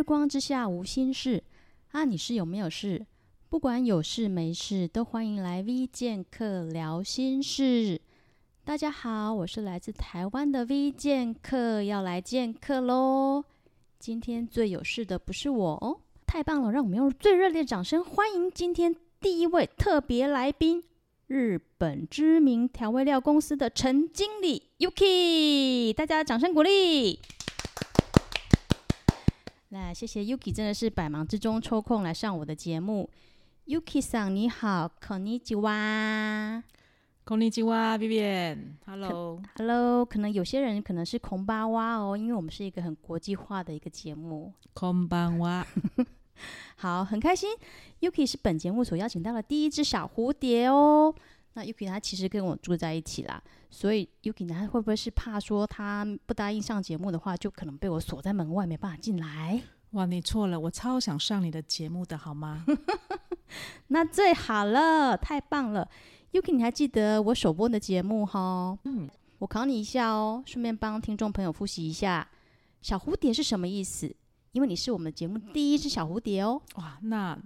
日光之下无心事啊，你是有没有事？不管有事没事，都欢迎来 V 剑客聊心事。大家好，我是来自台湾的 V 剑客，要来见客喽。今天最有事的不是我哦，太棒了！让我们用最热烈的掌声欢迎今天第一位特别来宾。日本知名调味料公司的陈经理 Yuki，大家掌声鼓励。那谢谢 Yuki，真的是百忙之中抽空来上我的节目。Yuki 桑你好，こんにちは。こんにちは，Vivian，Hello，Hello。Hello，可能有些人可能是こんばんは哦，因为我们是一个很国际化的一个节目。こんばんは。好，很开心，Yuki 是本节目所邀请到的第一只小蝴蝶哦。那 Yuki 他其实跟我住在一起啦， 所以 Yuki 他会不会是怕说他不答应上节目的话，就可能被我锁在门外，没办法进来？哇，你错了，我超想上你的节目的好吗？那最好了，太棒了，Yuki 你还记得我首播的节目哈？嗯，我考你一下哦，顺便帮听众朋友复习一下，小蝴蝶是什么意思？因为你是我们节目第一只小蝴蝶哦。哇，那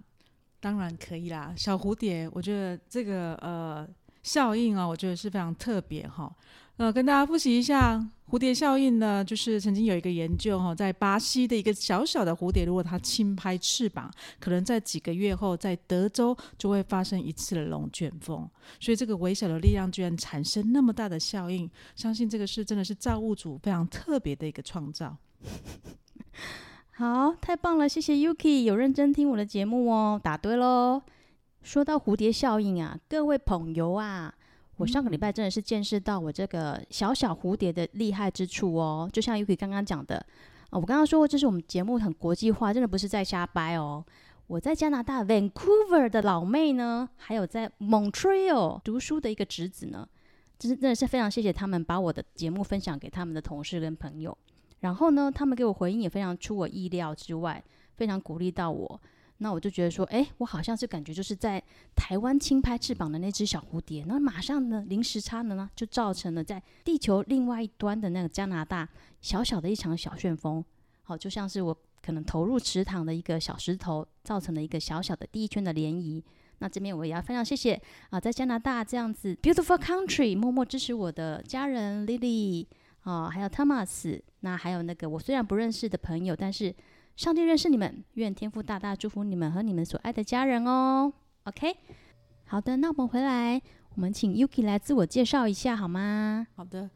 当然可以啦。小蝴蝶，我觉得这个呃效应啊，我觉得是非常特别哈。呃，跟大家复习一下蝴蝶效应呢，就是曾经有一个研究哈，在巴西的一个小小的蝴蝶，如果它轻拍翅膀，可能在几个月后，在德州就会发生一次的龙卷风。所以这个微小的力量居然产生那么大的效应，相信这个是真的是造物主非常特别的一个创造。好，太棒了，谢谢 Yuki，有认真听我的节目哦，答对喽。说到蝴蝶效应啊，各位朋友啊，我上个礼拜真的是见识到我这个小小蝴蝶的厉害之处哦。就像 Yuki 刚刚讲的，啊，我刚刚说过，这是我们节目很国际化，真的不是在瞎掰哦。我在加拿大 Vancouver 的老妹呢，还有在 Montreal 读书的一个侄子呢，真是真的是非常谢谢他们把我的节目分享给他们的同事跟朋友。然后呢，他们给我回应也非常出我意料之外，非常鼓励到我。那我就觉得说，哎，我好像是感觉就是在台湾轻拍翅膀的那只小蝴蝶，那马上呢，零时差呢，就造成了在地球另外一端的那个加拿大小小的一场小旋风。好，就像是我可能投入池塘的一个小石头，造成了一个小小的第一圈的涟漪。那这边我也要非常谢谢啊，在加拿大这样子 beautiful country 默默支持我的家人 Lily。啊，还有 Thomas，那还有那个我虽然不认识的朋友，但是上帝认识你们，愿天父大大祝福你们和你们所爱的家人哦。OK，好的，那我们回来，我们请 Yuki 来自我介绍一下好吗？好的，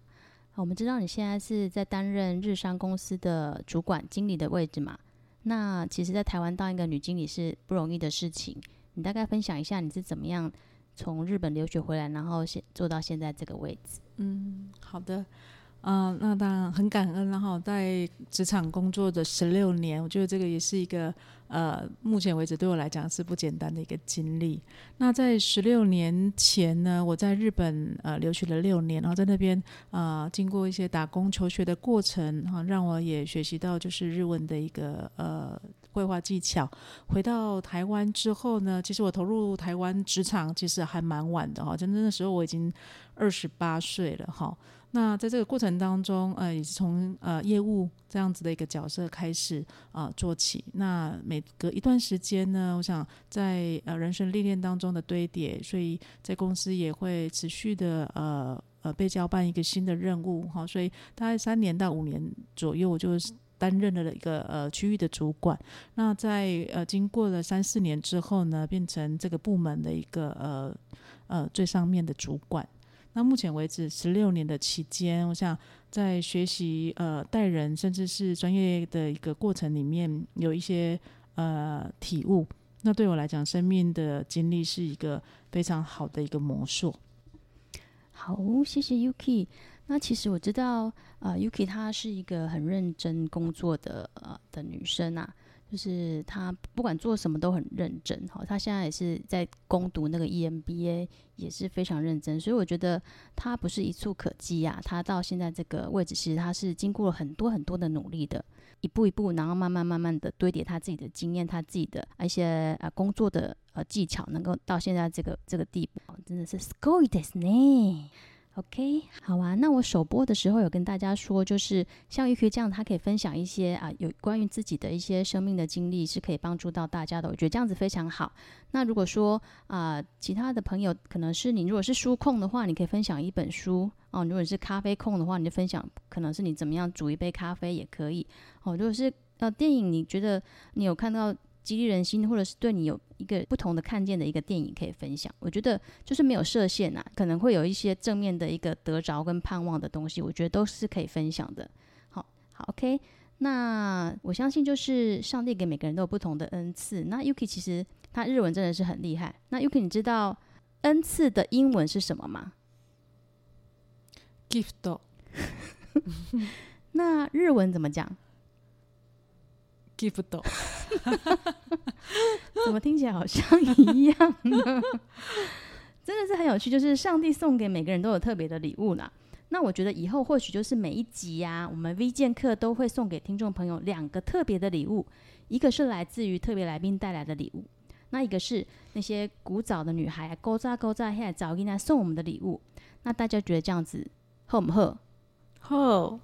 我们知道你现在是在担任日商公司的主管经理的位置嘛？那其实，在台湾当一个女经理是不容易的事情。你大概分享一下你是怎么样从日本留学回来，然后现做到现在这个位置？嗯，好的。嗯、呃，那当然很感恩，然后在职场工作的十六年，我觉得这个也是一个呃，目前为止对我来讲是不简单的一个经历。那在十六年前呢，我在日本呃留学了六年，然后在那边啊、呃，经过一些打工求学的过程，哈，让我也学习到就是日文的一个呃绘画技巧。回到台湾之后呢，其实我投入台湾职场其实还蛮晚的哈，真的那时候我已经二十八岁了哈。那在这个过程当中，呃，也是从呃业务这样子的一个角色开始啊、呃、做起。那每隔一段时间呢，我想在呃人生历练当中的堆叠，所以在公司也会持续的呃呃被交办一个新的任务哈。所以大概三年到五年左右，我就担任了一个呃区域的主管。那在呃经过了三四年之后呢，变成这个部门的一个呃呃最上面的主管。那目前为止，十六年的期间，我想在学习呃待人，甚至是专业的一个过程里面，有一些呃体悟。那对我来讲，生命的经历是一个非常好的一个魔术。好，谢谢 Yuki。那其实我知道，呃，Yuki 她是一个很认真工作的呃的女生啊。就是他不管做什么都很认真，哈，他现在也是在攻读那个 EMBA，也是非常认真，所以我觉得他不是一蹴可几呀，他到现在这个位置，其实他是经过了很多很多的努力的，一步一步，然后慢慢慢慢的堆叠他自己的经验，他自己的一些呃工作的呃技巧，能够到现在这个这个地步，真的是すごいですね。 OK，好啊。那我首播的时候有跟大家说，就是像玉琪这样，他可以分享一些啊，有关于自己的一些生命的经历，是可以帮助到大家的。我觉得这样子非常好。那如果说啊，其他的朋友可能是你，如果是书控的话，你可以分享一本书哦。如果是咖啡控的话，你就分享可能是你怎么样煮一杯咖啡也可以哦。如果是呃电影，你觉得你有看到？激励人心，或者是对你有一个不同的看见的一个电影可以分享。我觉得就是没有设限啊，可能会有一些正面的一个得着跟盼望的东西，我觉得都是可以分享的。好，好，OK。那我相信就是上帝给每个人都有不同的恩赐。那 Yuki 其实他日文真的是很厉害。那 Yuki 你知道恩赐的英文是什么吗？Gift。那日文怎么讲？Gift，怎么听起来好像一样呢？真的是很有趣，就是上帝送给每个人都有特别的礼物啦。那我觉得以后或许就是每一集呀、啊，我们 V 见客都会送给听众朋友两个特别的礼物，一个是来自于特别来宾带来的礼物，那一个是那些古早的女孩勾扎勾扎现在早应来送我们的礼物。那大家觉得这样子好不好？好，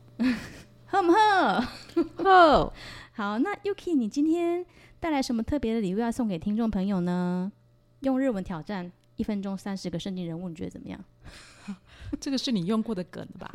好不好？好。好，那 Yuki，你今天带来什么特别的礼物要送给听众朋友呢？用日文挑战一分钟三十个圣经人物，你觉得怎么样？这个是你用过的梗吧？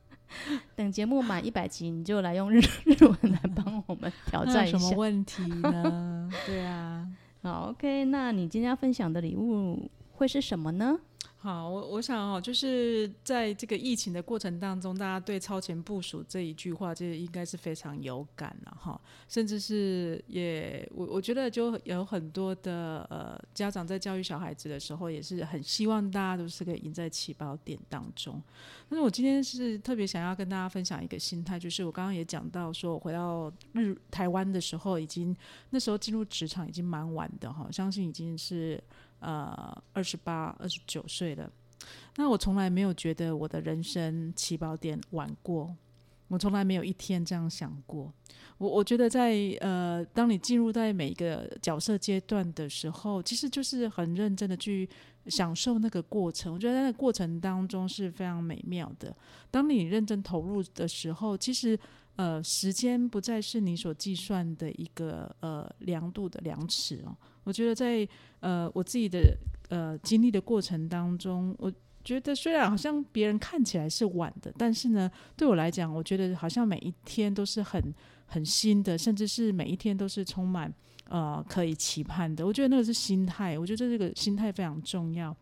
等节目满一百集，你就来用日日文来帮我们挑战一下。什么问题呢？对啊，好，OK，那你今天要分享的礼物会是什么呢？好，我我想哦，就是在这个疫情的过程当中，大家对超前部署这一句话，这应该是非常有感了哈。甚至是也，我我觉得就有很多的呃家长在教育小孩子的时候，也是很希望大家都是可以赢在起跑点当中。但是我今天是特别想要跟大家分享一个心态，就是我刚刚也讲到，说我回到日台湾的时候，已经那时候进入职场已经蛮晚的哈，相信已经是。呃，二十八、二十九岁了，那我从来没有觉得我的人生起跑点晚过，我从来没有一天这样想过。我我觉得在呃，当你进入在每一个角色阶段的时候，其实就是很认真的去享受那个过程。我觉得在那个过程当中是非常美妙的。当你认真投入的时候，其实呃，时间不再是你所计算的一个呃量度的量尺哦。我觉得在呃我自己的呃经历的过程当中，我觉得虽然好像别人看起来是晚的，但是呢，对我来讲，我觉得好像每一天都是很很新的，甚至是每一天都是充满呃可以期盼的。我觉得那个是心态，我觉得这个心态非常重要。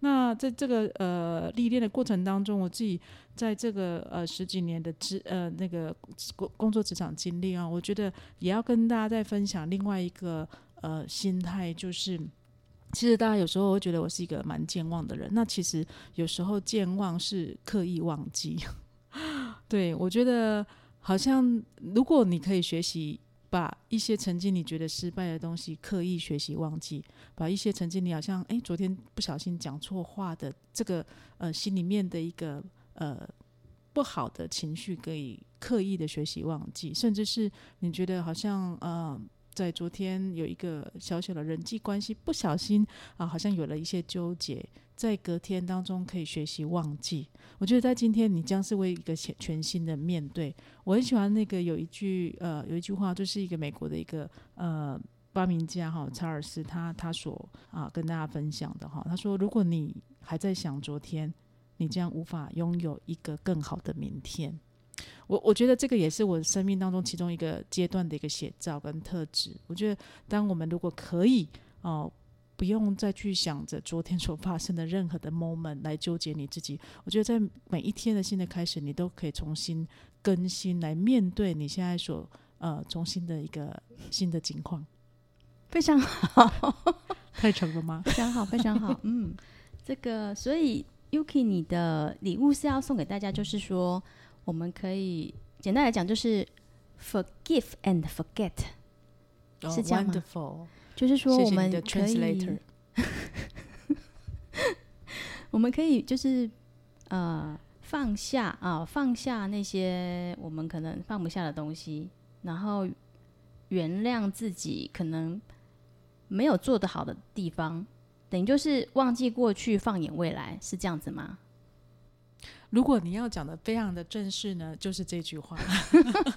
那在这个呃历练的过程当中，我自己在这个呃十几年的职呃那个工工作职场经历啊，我觉得也要跟大家再分享另外一个。呃，心态就是，其实大家有时候会觉得我是一个蛮健忘的人。那其实有时候健忘是刻意忘记。对，我觉得好像如果你可以学习把一些曾经你觉得失败的东西刻意学习忘记，把一些曾经你好像哎昨天不小心讲错话的这个呃心里面的一个呃不好的情绪可以刻意的学习忘记，甚至是你觉得好像呃。在昨天有一个小小的人际关系，不小心啊，好像有了一些纠结，在隔天当中可以学习忘记。我觉得在今天你将是为一个全全新的面对。我很喜欢那个有一句呃有一句话，就是一个美国的一个呃发明家哈查尔斯他他所啊跟大家分享的哈，他说如果你还在想昨天，你将无法拥有一个更好的明天。我我觉得这个也是我生命当中其中一个阶段的一个写照跟特质。我觉得，当我们如果可以哦、呃，不用再去想着昨天所发生的任何的 moment 来纠结你自己，我觉得在每一天的新的开始，你都可以重新更新来面对你现在所呃重新的一个新的境况。非常好，太成了吗？非常好，非常好。嗯，这个所以 Yuki，你的礼物是要送给大家，就是说。我们可以简单来讲，就是 forgive and forget，、oh, 是这样吗？Wonderful. 就是说，我们可以，我们可以就是呃放下啊，放下那些我们可能放不下的东西，然后原谅自己可能没有做得好的地方，等于就是忘记过去，放眼未来，是这样子吗？如果你要讲的非常的正式呢，就是这句话。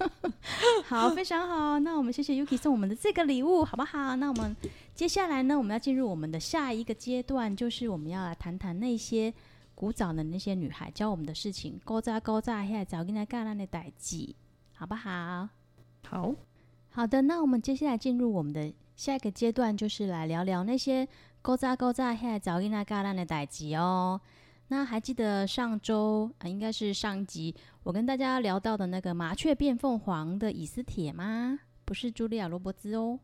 好，非常好。那我们谢谢 Yuki 送我们的这个礼物，好不好？那我们接下来呢，我们要进入我们的下一个阶段，就是我们要来谈谈那些古早的那些女孩教我们的事情。勾扎勾扎，现在早跟他干那的代际，好不好？好好的。那我们接下来进入我们的下一个阶段，就是来聊聊那些勾扎勾扎，现在早跟他干那的代际哦。那还记得上周啊，应该是上集我跟大家聊到的那个麻雀变凤凰的以斯帖吗？不是茱莉亚·罗伯兹哦。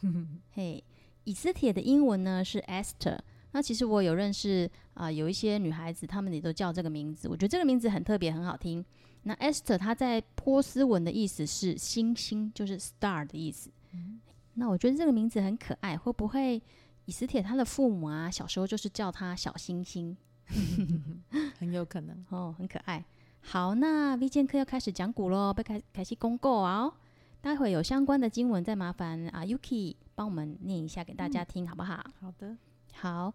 嘿以斯帖的英文呢是 Esther。那其实我有认识啊、呃，有一些女孩子，她们也都叫这个名字。我觉得这个名字很特别，很好听。那 Esther 它在波斯文的意思是星星，就是 star 的意思。嗯、那我觉得这个名字很可爱，会不会以斯帖她的父母啊，小时候就是叫她小星星？很有可能 哦，很可爱。好，那 V 剑客要开始讲股喽，被开开始公告啊、哦！待会有相关的经文，再麻烦啊 Yuki 帮我们念一下给大家听，嗯、好不好？好的，好，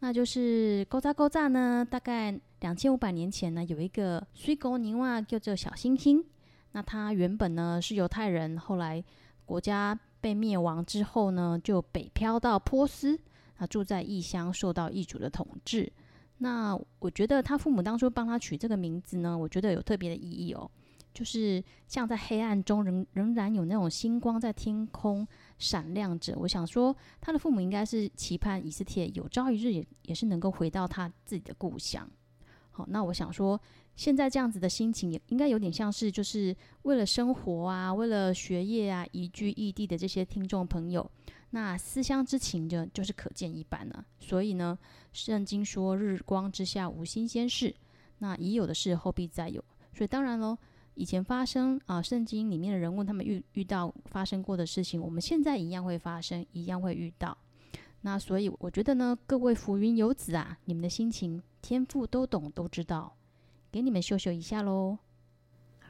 那就是勾扎勾扎呢。大概两千五百年前呢，有一个水姑娘啊，叫做小星星。那他原本呢是犹太人，后来国家被灭亡之后呢，就北漂到波斯，啊住在异乡，受到异族的统治。那我觉得他父母当初帮他取这个名字呢，我觉得有特别的意义哦，就是像在黑暗中仍仍然有那种星光在天空闪亮着。我想说，他的父母应该是期盼以斯帖有朝一日也也是能够回到他自己的故乡。好，那我想说，现在这样子的心情也应该有点像是就是为了生活啊，为了学业啊，移居异地的这些听众朋友。那思乡之情就就是可见一斑了。所以呢，圣经说日光之下无新鲜事，那已有的事后必再有。所以当然喽，以前发生啊，圣经里面的人物他们遇遇到发生过的事情，我们现在一样会发生，一样会遇到。那所以我觉得呢，各位浮云游子啊，你们的心情天赋都懂都知道，给你们秀秀一下喽。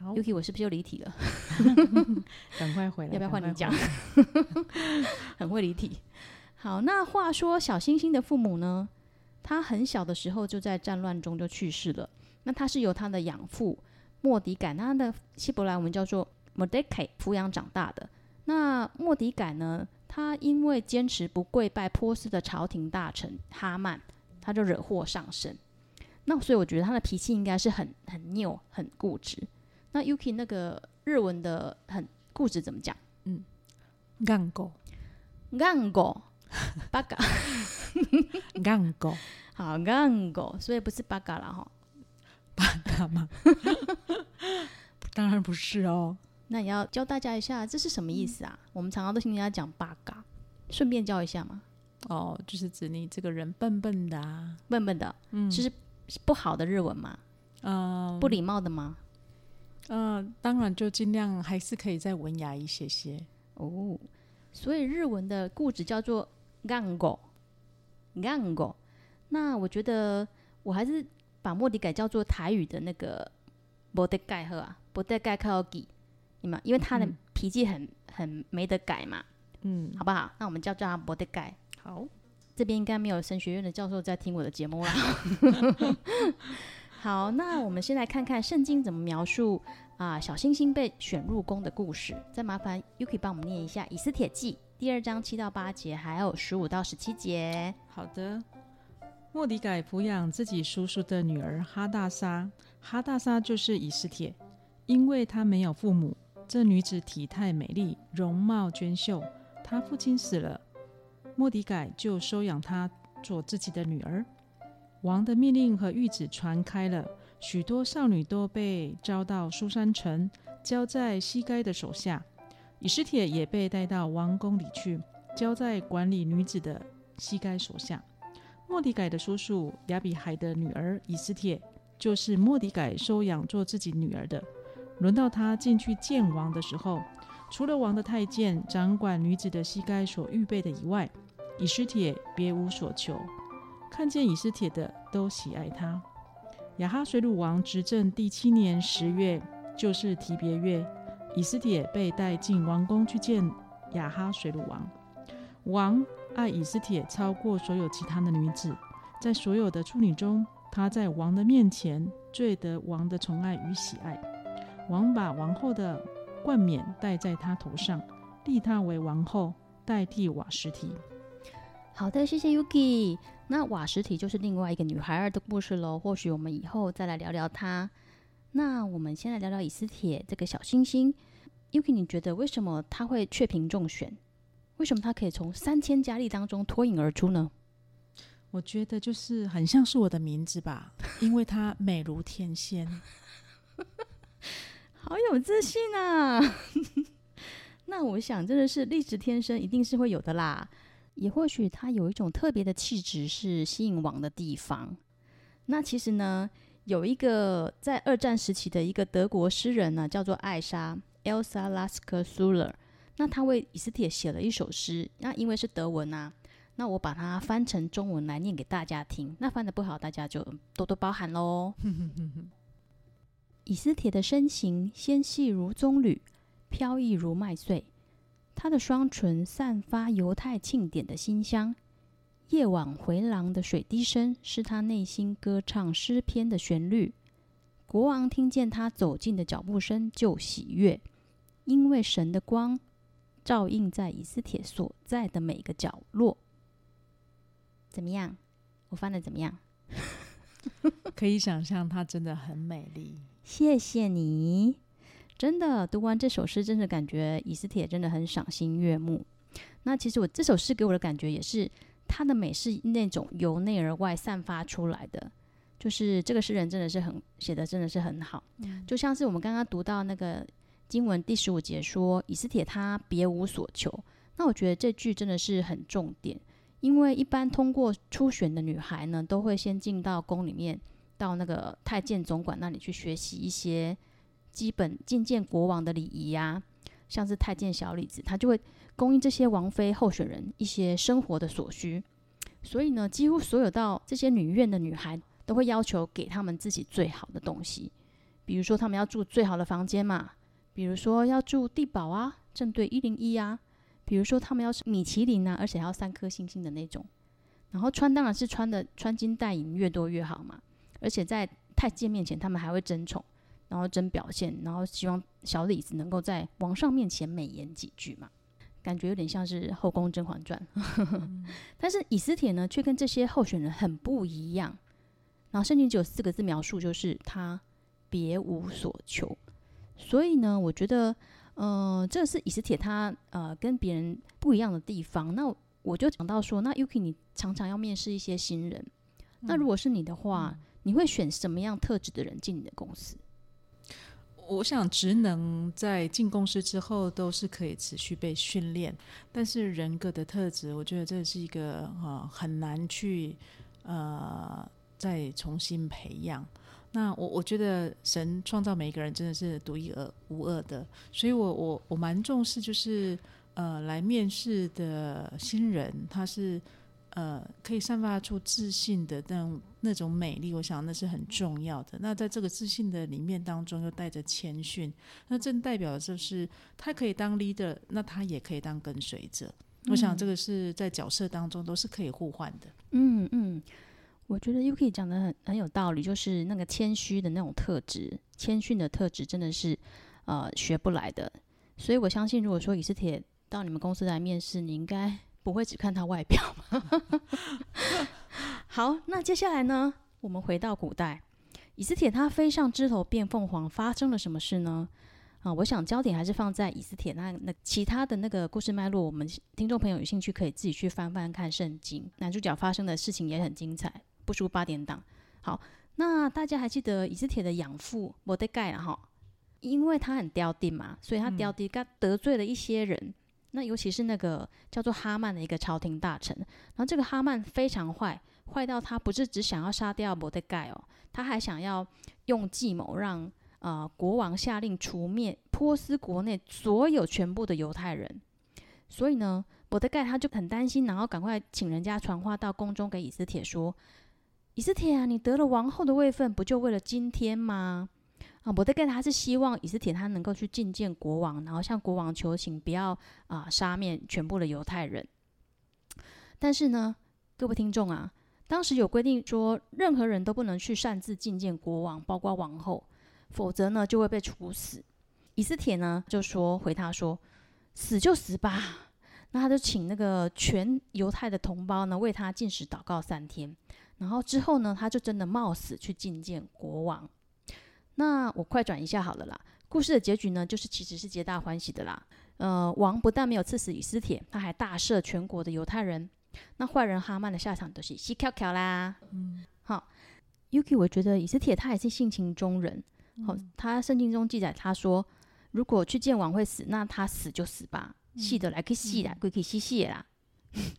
好，Yuki，我是不是又离题了？赶快回来，要不要换你讲？很会离题。好，那话说小星星的父母呢？他很小的时候就在战乱中就去世了。那他是由他的养父莫迪改，他的希伯来文叫做 Mordecai 抚养长大的。那莫迪改呢？他因为坚持不跪拜波斯的朝廷大臣哈曼，他就惹祸上身。那所以我觉得他的脾气应该是很很拗、很固执。那 Yuki 那个日文的很固执怎么讲？嗯，顽固，顽固，八嘎，顽固，好，顽固，所以不是八嘎了哈，八嘎吗？当然不是哦。那你要教大家一下，这是什么意思啊？嗯、我们常常都听人家讲八嘎，顺便教一下嘛。哦，就是指你这个人笨笨的啊，笨笨的，嗯，就是不好的日文嘛，嗯，不礼貌的吗？嗯、呃，当然就尽量还是可以再文雅一些些哦。所以日文的固执叫做“ gango，gango。那我觉得我还是把莫迪改叫做台语的那个“没得改”好啊，“没得改”靠记，你们因为他的脾气很很没得改嘛，嗯，好不好？那我们叫叫他“没得改”。好，这边应该没有神学院的教授在听我的节目啦。好，那我们先来看看圣经怎么描述啊小星星被选入宫的故事。再麻烦 Yuki 帮我们念一下《以斯帖记》第二章七到八节，还有十五到十七节。好的。莫迪改抚养自己叔叔的女儿哈大沙，哈大沙就是以斯帖，因为她没有父母，这女子体态美丽，容貌娟秀。她父亲死了，莫迪改就收养她做自己的女儿。王的命令和谕旨传开了，许多少女都被招到苏珊城，交在西该的手下。以斯帖也被带到王宫里去，交在管理女子的西该手下。莫迪改的叔叔亚比海的女儿以斯帖，就是莫迪改收养做自己女儿的。轮到他进去见王的时候，除了王的太监掌管女子的西该所预备的以外，以斯帖别无所求。看见以斯帖的都喜爱他。亚哈水鲁王执政第七年十月，就是提别月，以斯帖被带进王宫去见亚哈水鲁王。王爱以斯帖超过所有其他的女子，在所有的处女中她在王的面前最得王的宠爱与喜爱。王把王后的冠冕戴在她头上，立她为王后，代替瓦实提。好的，谢谢 Yuki。那瓦实体就是另外一个女孩儿的故事喽。或许我们以后再来聊聊她。那我们先来聊聊以斯帖这个小星星。Yuki，你觉得为什么她会雀屏中选？为什么她可以从三千佳丽当中脱颖而出呢？我觉得就是很像是我的名字吧，因为她美如天仙，好有自信啊！那我想真的是丽质天生，一定是会有的啦。也或许他有一种特别的气质，是吸引王的地方。那其实呢，有一个在二战时期的一个德国诗人呢，叫做艾莎 （Elsa Laske Suler）。那他为以斯帖写了一首诗，那因为是德文啊，那我把它翻成中文来念给大家听。那翻得不好，大家就多多包涵喽。以斯帖的身形纤细如棕榈，飘逸如麦穗。他的双唇散发犹太庆典的馨香，夜晚回廊的水滴声是他内心歌唱诗篇的旋律。国王听见他走近的脚步声就喜悦，因为神的光照映在以斯帖所在的每个角落。怎么样？我翻的怎么样？可以想象，她真的很美丽。谢谢你。真的读完这首诗，真的感觉以斯帖真的很赏心悦目。那其实我这首诗给我的感觉也是，它的美是那种由内而外散发出来的。就是这个诗人真的是很写的，真的是很好。嗯。就像是我们刚刚读到那个经文第十五节说，以斯帖他别无所求。那我觉得这句真的是很重点，因为一般通过初选的女孩呢，都会先进到宫里面，到那个太监总管那里去学习一些。基本觐见国王的礼仪呀，像是太监小李子，他就会供应这些王妃候选人一些生活的所需。所以呢，几乎所有到这些女院的女孩都会要求给他们自己最好的东西，比如说他们要住最好的房间嘛，比如说要住地堡啊，正对一零一啊，比如说他们要是米其林啊，而且还要三颗星星的那种。然后穿当然是穿的穿金戴银越多越好嘛，而且在太监面前他们还会争宠。然后真表现，然后希望小李子能够在王上面前美言几句嘛，感觉有点像是《后宫甄嬛传》嗯。但是以斯帖呢，却跟这些候选人很不一样。然后圣经只有四个字描述，就是他别无所求。所以呢，我觉得，呃，这是以斯帖他呃跟别人不一样的地方。那我就讲到说，那 Yuki 你常常要面试一些新人，嗯、那如果是你的话、嗯，你会选什么样特质的人进你的公司？我想职能在进公司之后都是可以持续被训练，但是人格的特质，我觉得这是一个啊很难去呃再重新培养。那我我觉得神创造每一个人真的是独一无二的，所以我我我蛮重视就是呃来面试的新人，他是。呃，可以散发出自信的那种那种美丽，我想那是很重要的。那在这个自信的里面当中，又带着谦逊，那正代表的就是他可以当 leader，那他也可以当跟随者。嗯。我想这个是在角色当中都是可以互换的。嗯嗯，我觉得 Yuki 讲的很很有道理，就是那个谦虚的那种特质，谦逊的特质真的是呃学不来的。所以我相信，如果说以斯铁到你们公司来面试，你应该。不会只看他外表吗？好，那接下来呢？我们回到古代，以斯帖他飞上枝头变凤凰，发生了什么事呢？啊，我想焦点还是放在以斯帖那那其他的那个故事脉络。我们听众朋友有兴趣可以自己去翻翻看圣经，男主角发生的事情也很精彩，不输八点档。好，那大家还记得以斯帖的养父摩德盖了？哈，因为他很刁定嘛，所以他刁定，他得罪了一些人。那尤其是那个叫做哈曼的一个朝廷大臣，然后这个哈曼非常坏，坏到他不是只想要杀掉摩德盖哦，他还想要用计谋让呃国王下令除灭波斯国内所有全部的犹太人。所以呢，摩德盖他就很担心，然后赶快请人家传话到宫中给以斯帖说：“以斯帖啊，你得了王后的位分，不就为了今天吗？”啊，摩德盖他是希望以斯帖他能够去觐见国王，然后向国王求情，不要啊杀灭全部的犹太人。但是呢，各位听众啊，当时有规定说，任何人都不能去擅自觐见国王，包括王后，否则呢就会被处死。以斯帖呢就说回他说，死就死吧。那他就请那个全犹太的同胞呢为他进食祷告三天，然后之后呢他就真的冒死去觐见国王。那我快转一下好了啦。故事的结局呢就是其实是皆大欢喜的啦。呃，王不但没有赐死以斯帖，他还大赦全国的犹太人。那坏人哈曼的下场都是西翘翘啦。嗯，好，Yuki，我觉得以斯帖他也是性情中人。好、嗯，他圣经中记载他说，如果去见王会死，那他死就死吧，死的来可以死啦，鬼可以细细啦。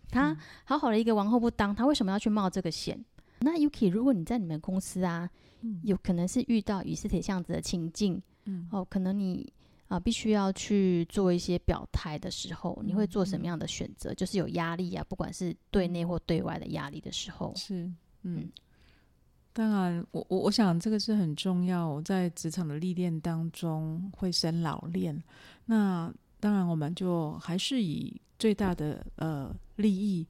他好好的一个王后不当，他为什么要去冒这个险？那 Yuki，如果你在你们公司啊，嗯、有可能是遇到与世铁这样子的情境，嗯，哦，可能你。啊，必须要去做一些表态的时候，你会做什么样的选择？嗯、就是有压力啊，不管是对内或对外的压力的时候，是嗯，嗯当然，我我我想这个是很重要，在职场的历练当中会生老练。那当然，我们就还是以最大的呃利益、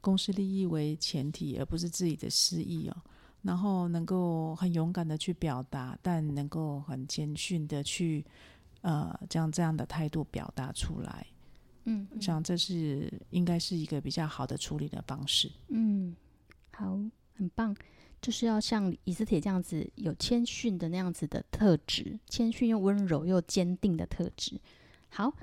公司利益为前提，而不是自己的私益哦。然后能够很勇敢的去表达，但能够很谦逊的去。呃，将这样的态度表达出来，嗯，我想这是应该是一个比较好的处理的方式。嗯，好，很棒，就是要像以斯帖这样子有谦逊的那样子的特质，谦逊又温柔又坚定的特质。好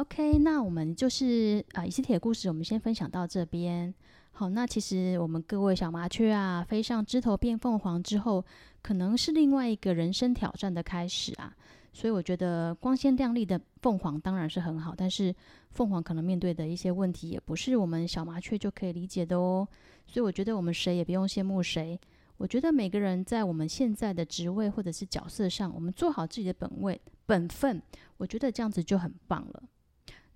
，OK，那我们就是啊，以斯帖的故事，我们先分享到这边。好，那其实我们各位小麻雀啊，飞上枝头变凤凰之后，可能是另外一个人生挑战的开始啊。所以我觉得光鲜亮丽的凤凰当然是很好，但是凤凰可能面对的一些问题也不是我们小麻雀就可以理解的哦。所以我觉得我们谁也不用羡慕谁。我觉得每个人在我们现在的职位或者是角色上，我们做好自己的本位本分，我觉得这样子就很棒了。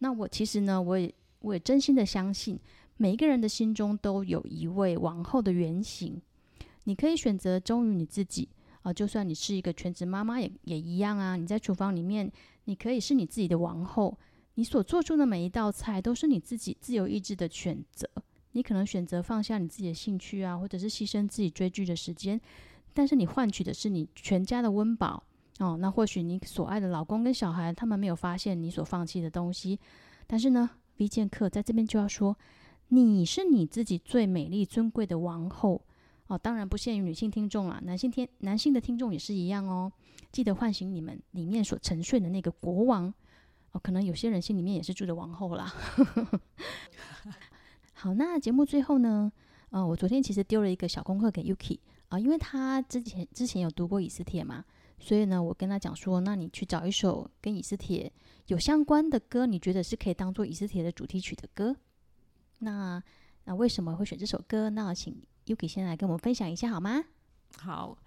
那我其实呢，我也我也真心的相信，每一个人的心中都有一位王后的原型。你可以选择忠于你自己。啊，就算你是一个全职妈妈，也也一样啊。你在厨房里面，你可以是你自己的王后，你所做出的每一道菜都是你自己自由意志的选择。你可能选择放下你自己的兴趣啊，或者是牺牲自己追剧的时间，但是你换取的是你全家的温饱哦。那或许你所爱的老公跟小孩，他们没有发现你所放弃的东西，但是呢，V 剑客在这边就要说，你是你自己最美丽尊贵的王后。哦，当然不限于女性听众啦，男性听男性的听众也是一样哦。记得唤醒你们里面所沉睡的那个国王哦，可能有些人心里面也是住着王后啦。好，那节目最后呢，呃，我昨天其实丢了一个小功课给 Yuki 啊，因为他之前之前有读过以斯帖嘛，所以呢，我跟他讲说，那你去找一首跟以斯帖有相关的歌，你觉得是可以当做以斯帖的主题曲的歌。那那为什么会选这首歌？那请。Yuki 先来跟我们分享一下好吗？好，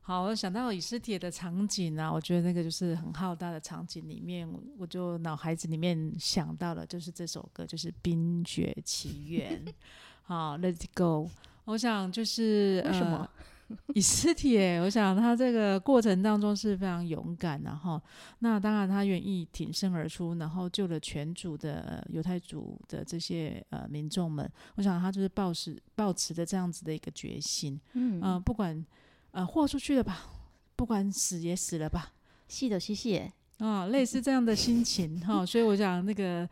好，我想到以斯帖的场景啊，我觉得那个就是很浩大的场景里面，我就脑海子里面想到了，就是这首歌，就是《冰雪奇缘》。好，Let it go。我想就是为什么？呃 以斯帖，我想他这个过程当中是非常勇敢，然后那当然他愿意挺身而出，然后救了全族的犹太族的这些呃民众们。我想他就是抱持抱持的这样子的一个决心，嗯、呃、不管呃豁出去了吧，不管死也死了吧，细的谢谢啊，类似这样的心情哈。所以我想那个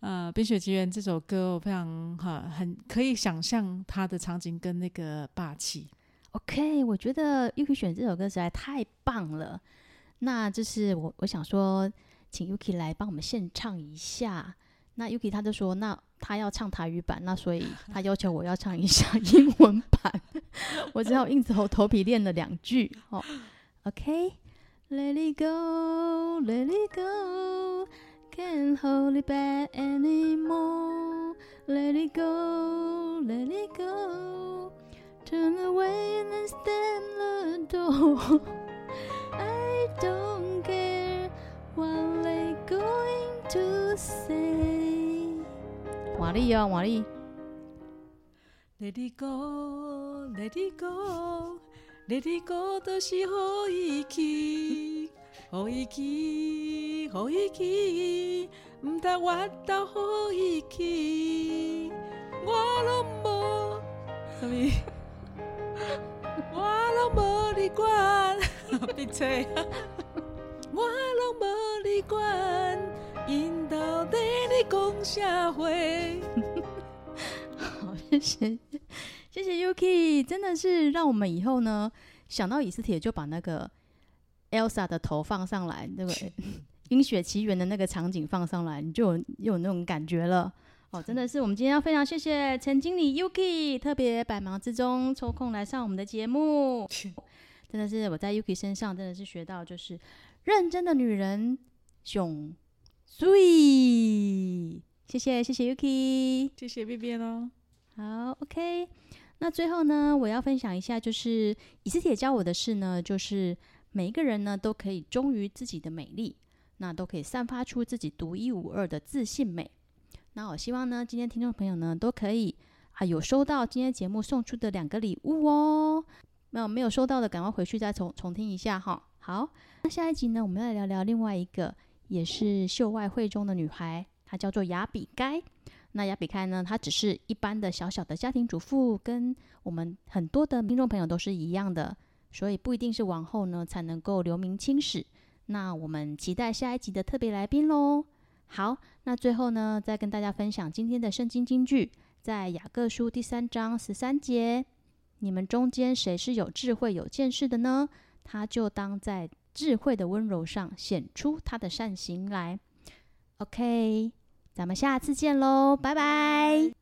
呃《冰雪奇缘》这首歌，我非常哈很可以想象它的场景跟那个霸气。OK，我觉得 Yuki 选这首歌实在太棒了。那就是我我想说，请 Yuki 来帮我们献唱一下。那 Yuki 他就说，那他要唱台语版，那所以他要求我要唱一下 英文版。我只好硬着头皮练了两句。哦，OK，Let it go，Let it go，Can't hold it back anymore，Let it go，Let it go。Turn away and stand the door. I don't care what they going to say. 华丽啊，华丽。Let it go, let it go, let it go，都是好意气，好意气，好意气，唔得我到好意气，我拢无什么。拢无你管，闭嘴。我拢无你管，因到底你讲啥话？好，谢谢，谢谢 Yuki，真的是让我们以后呢想到以斯帖就把那个 Elsa 的头放上来，那个《冰雪奇缘》的那个场景放上来，你就有又有那种感觉了。哦，真的是我们今天要非常谢谢陈经理 Yuki，特别百忙之中抽空来上我们的节目。真的是我在 Yuki 身上真的是学到就是。认真的女人，熊，sweet，谢谢谢谢 Yuki，谢谢 B B 哦。好，OK，那最后呢，我要分享一下，就是以斯帖教我的事呢，就是每一个人呢都可以忠于自己的美丽，那都可以散发出自己独一无二的自信美。那我希望呢，今天听众朋友呢都可以啊有收到今天节目送出的两个礼物哦。没有没有收到的，赶快回去再重重听一下哈。好，那下一集呢，我们要来聊聊另外一个也是秀外慧中的女孩，她叫做雅比该。那雅比该呢，她只是一般的小小的家庭主妇，跟我们很多的听众朋友都是一样的，所以不一定是王后呢才能够留名青史。那我们期待下一集的特别来宾喽。好，那最后呢，再跟大家分享今天的圣经金句，在雅各书第三章十三节。你们中间谁是有智慧、有见识的呢？他就当在智慧的温柔上显出他的善行来。OK，咱们下次见喽，拜拜。